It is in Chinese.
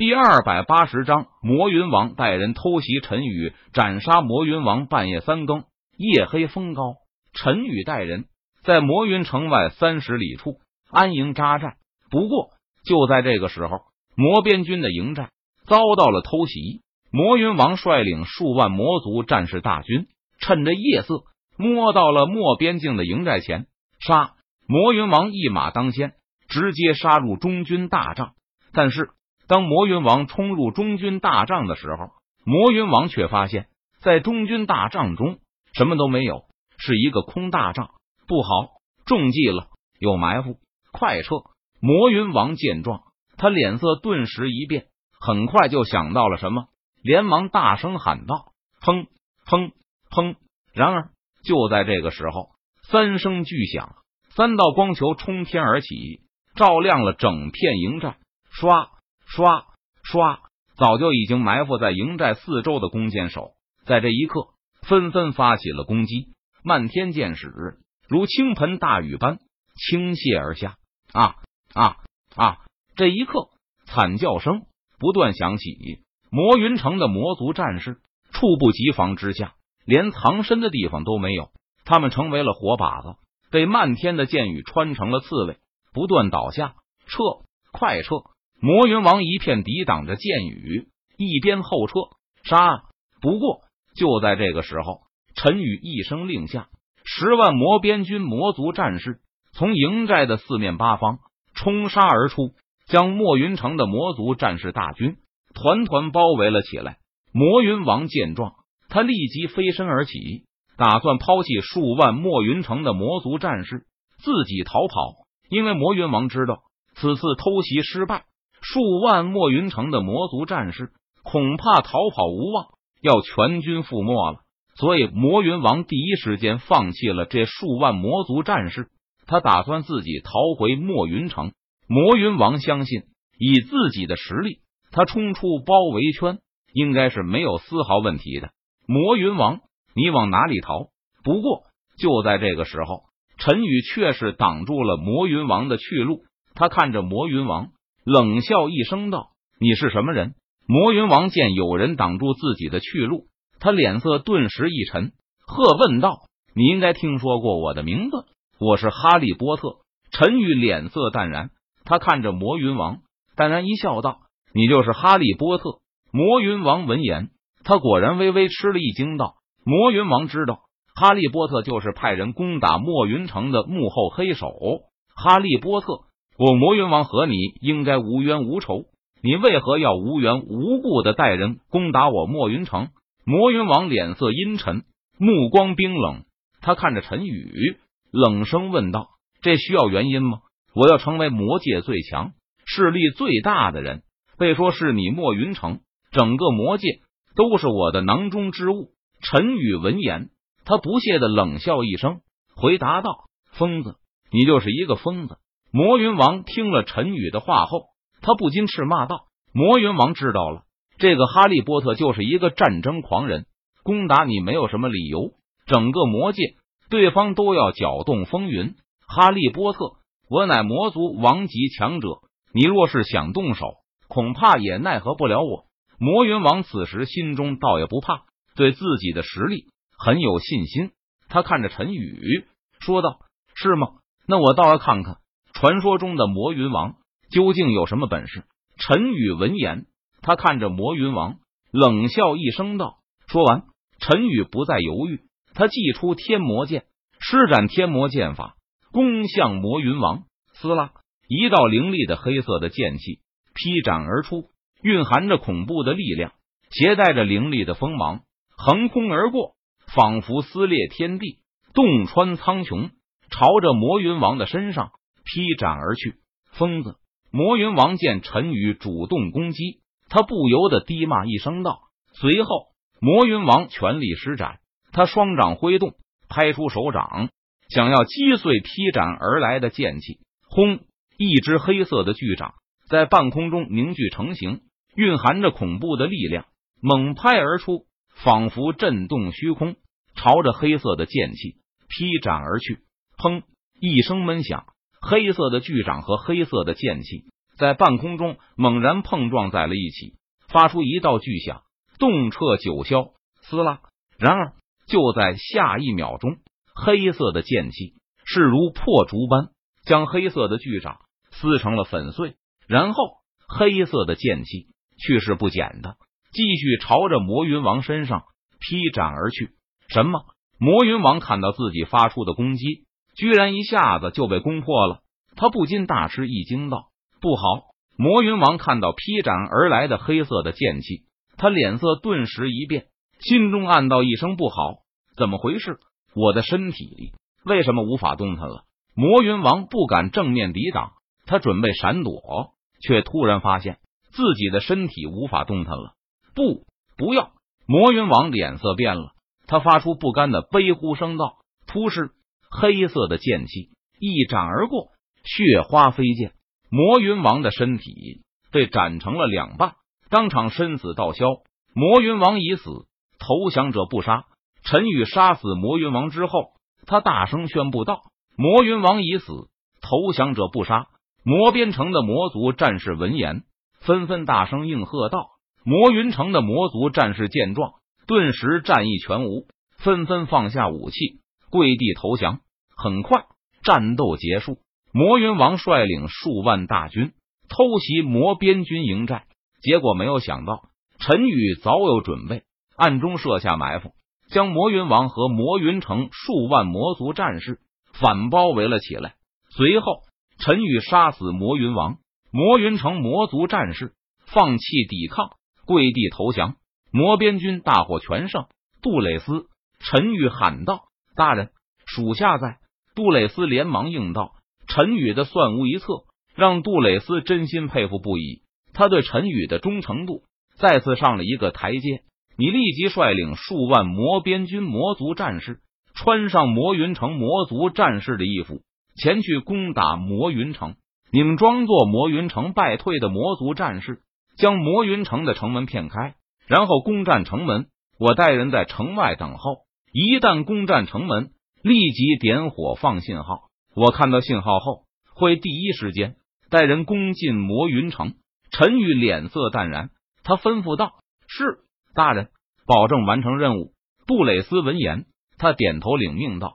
第二百八十章，魔云王带人偷袭陈宇，斩杀魔云王。半夜三更，夜黑风高，陈宇带人在魔云城外三十里处安营扎寨。不过，就在这个时候，魔边军的营寨遭到了偷袭。魔云王率领数万魔族战士大军，趁着夜色，摸到了莫边境的营寨前，杀！魔云王一马当先，直接杀入中军大帐。但是。当魔云王冲入中军大帐的时候，魔云王却发现，在中军大帐中什么都没有，是一个空大帐。不好，中计了，有埋伏，快撤！魔云王见状，他脸色顿时一变，很快就想到了什么，连忙大声喊道：“砰砰砰！”然而就在这个时候，三声巨响，三道光球冲天而起，照亮了整片营寨。唰！刷刷，早就已经埋伏在营寨四周的弓箭手，在这一刻纷纷发起了攻击，漫天箭矢如倾盆大雨般倾泻而下。啊啊啊！这一刻，惨叫声不断响起。魔云城的魔族战士猝不及防之下，连藏身的地方都没有，他们成为了活靶子，被漫天的箭雨穿成了刺猬，不断倒下。撤，快撤！魔云王一片抵挡着箭雨，一边后撤杀。不过就在这个时候，陈宇一声令下，十万魔边军魔族战士从营寨的四面八方冲杀而出，将墨云城的魔族战士大军团团包围了起来。魔云王见状，他立即飞身而起，打算抛弃数万墨云城的魔族战士，自己逃跑。因为魔云王知道此次偷袭失败。数万墨云城的魔族战士恐怕逃跑无望，要全军覆没了。所以魔云王第一时间放弃了这数万魔族战士，他打算自己逃回墨云城。魔云王相信，以自己的实力，他冲出包围圈应该是没有丝毫问题的。魔云王，你往哪里逃？不过就在这个时候，陈宇却是挡住了魔云王的去路。他看着魔云王。冷笑一声道：“你是什么人？”魔云王见有人挡住自己的去路，他脸色顿时一沉，喝问道：“你应该听说过我的名字，我是哈利波特。”陈宇脸色淡然，他看着魔云王，淡然一笑，道：“你就是哈利波特。”魔云王闻言，他果然微微吃了一惊，道：“魔云王知道，哈利波特就是派人攻打墨云城的幕后黑手，哈利波特。”我魔云王和你应该无冤无仇，你为何要无缘无故的带人攻打我墨云城？魔云王脸色阴沉，目光冰冷，他看着陈宇，冷声问道：“这需要原因吗？我要成为魔界最强、势力最大的人，被说是你墨云城，整个魔界都是我的囊中之物。”陈宇闻言，他不屑的冷笑一声，回答道：“疯子，你就是一个疯子。”魔云王听了陈宇的话后，他不禁斥骂道：“魔云王知道了，这个哈利波特就是一个战争狂人，攻打你没有什么理由。整个魔界，对方都要搅动风云。哈利波特，我乃魔族王级强者，你若是想动手，恐怕也奈何不了我。”魔云王此时心中倒也不怕，对自己的实力很有信心。他看着陈宇说道：“是吗？那我倒要看看。”传说中的魔云王究竟有什么本事？陈宇闻言，他看着魔云王，冷笑一声道：“说完，陈宇不再犹豫，他祭出天魔剑，施展天魔剑法，攻向魔云王。撕拉，一道凌厉的黑色的剑气劈斩而出，蕴含着恐怖的力量，携带着凌厉的锋芒，横空而过，仿佛撕裂天地，洞穿苍穹，朝着魔云王的身上。劈斩而去，疯子！魔云王见陈宇主动攻击，他不由得低骂一声道。随后，魔云王全力施展，他双掌挥动，拍出手掌，想要击碎劈斩而来的剑气。轰！一只黑色的巨掌在半空中凝聚成型，蕴含着恐怖的力量，猛拍而出，仿佛震动虚空，朝着黑色的剑气劈斩而去。砰！一声闷响。黑色的巨掌和黑色的剑气在半空中猛然碰撞在了一起，发出一道巨响，动彻九霄。撕拉！然而就在下一秒钟，黑色的剑气势如破竹般将黑色的巨掌撕成了粉碎，然后黑色的剑气去势不减的继续朝着魔云王身上劈斩而去。什么？魔云王看到自己发出的攻击，居然一下子就被攻破了，他不禁大吃一惊，道：“不好！”魔云王看到劈斩而来的黑色的剑气，他脸色顿时一变。心中暗道一声不好，怎么回事？我的身体里为什么无法动弹了？魔云王不敢正面抵挡，他准备闪躲，却突然发现自己的身体无法动弹了。不，不要！魔云王脸色变了，他发出不甘的悲呼声道：“突施！”黑色的剑气一斩而过，血花飞溅，魔云王的身体被斩成了两半，当场身死道消。魔云王已死。投降者不杀。陈宇杀死魔云王之后，他大声宣布道：“魔云王已死，投降者不杀。”魔边城的魔族战士闻言，纷纷大声应和道：“魔云城的魔族战士见状，顿时战意全无，纷纷放下武器，跪地投降。”很快，战斗结束。魔云王率领数万大军偷袭魔边军营寨，结果没有想到，陈宇早有准备。暗中设下埋伏，将魔云王和魔云城数万魔族战士反包围了起来。随后，陈宇杀死魔云王，魔云城魔族战士放弃抵抗，跪地投降。魔边军大获全胜。杜蕾斯，陈宇喊道：“大人，属下在。”杜蕾斯连忙应道：“陈宇的算无一策，让杜蕾斯真心佩服不已。他对陈宇的忠诚度再次上了一个台阶。”你立即率领数万魔边军魔族战士，穿上魔云城魔族战士的衣服，前去攻打魔云城。你们装作魔云城败退的魔族战士，将魔云城的城门骗开，然后攻占城门。我带人在城外等候，一旦攻占城门，立即点火放信号。我看到信号后，会第一时间带人攻进魔云城。陈宇脸色淡然，他吩咐道：“是。”大人，保证完成任务。布雷斯闻言，他点头领命道：“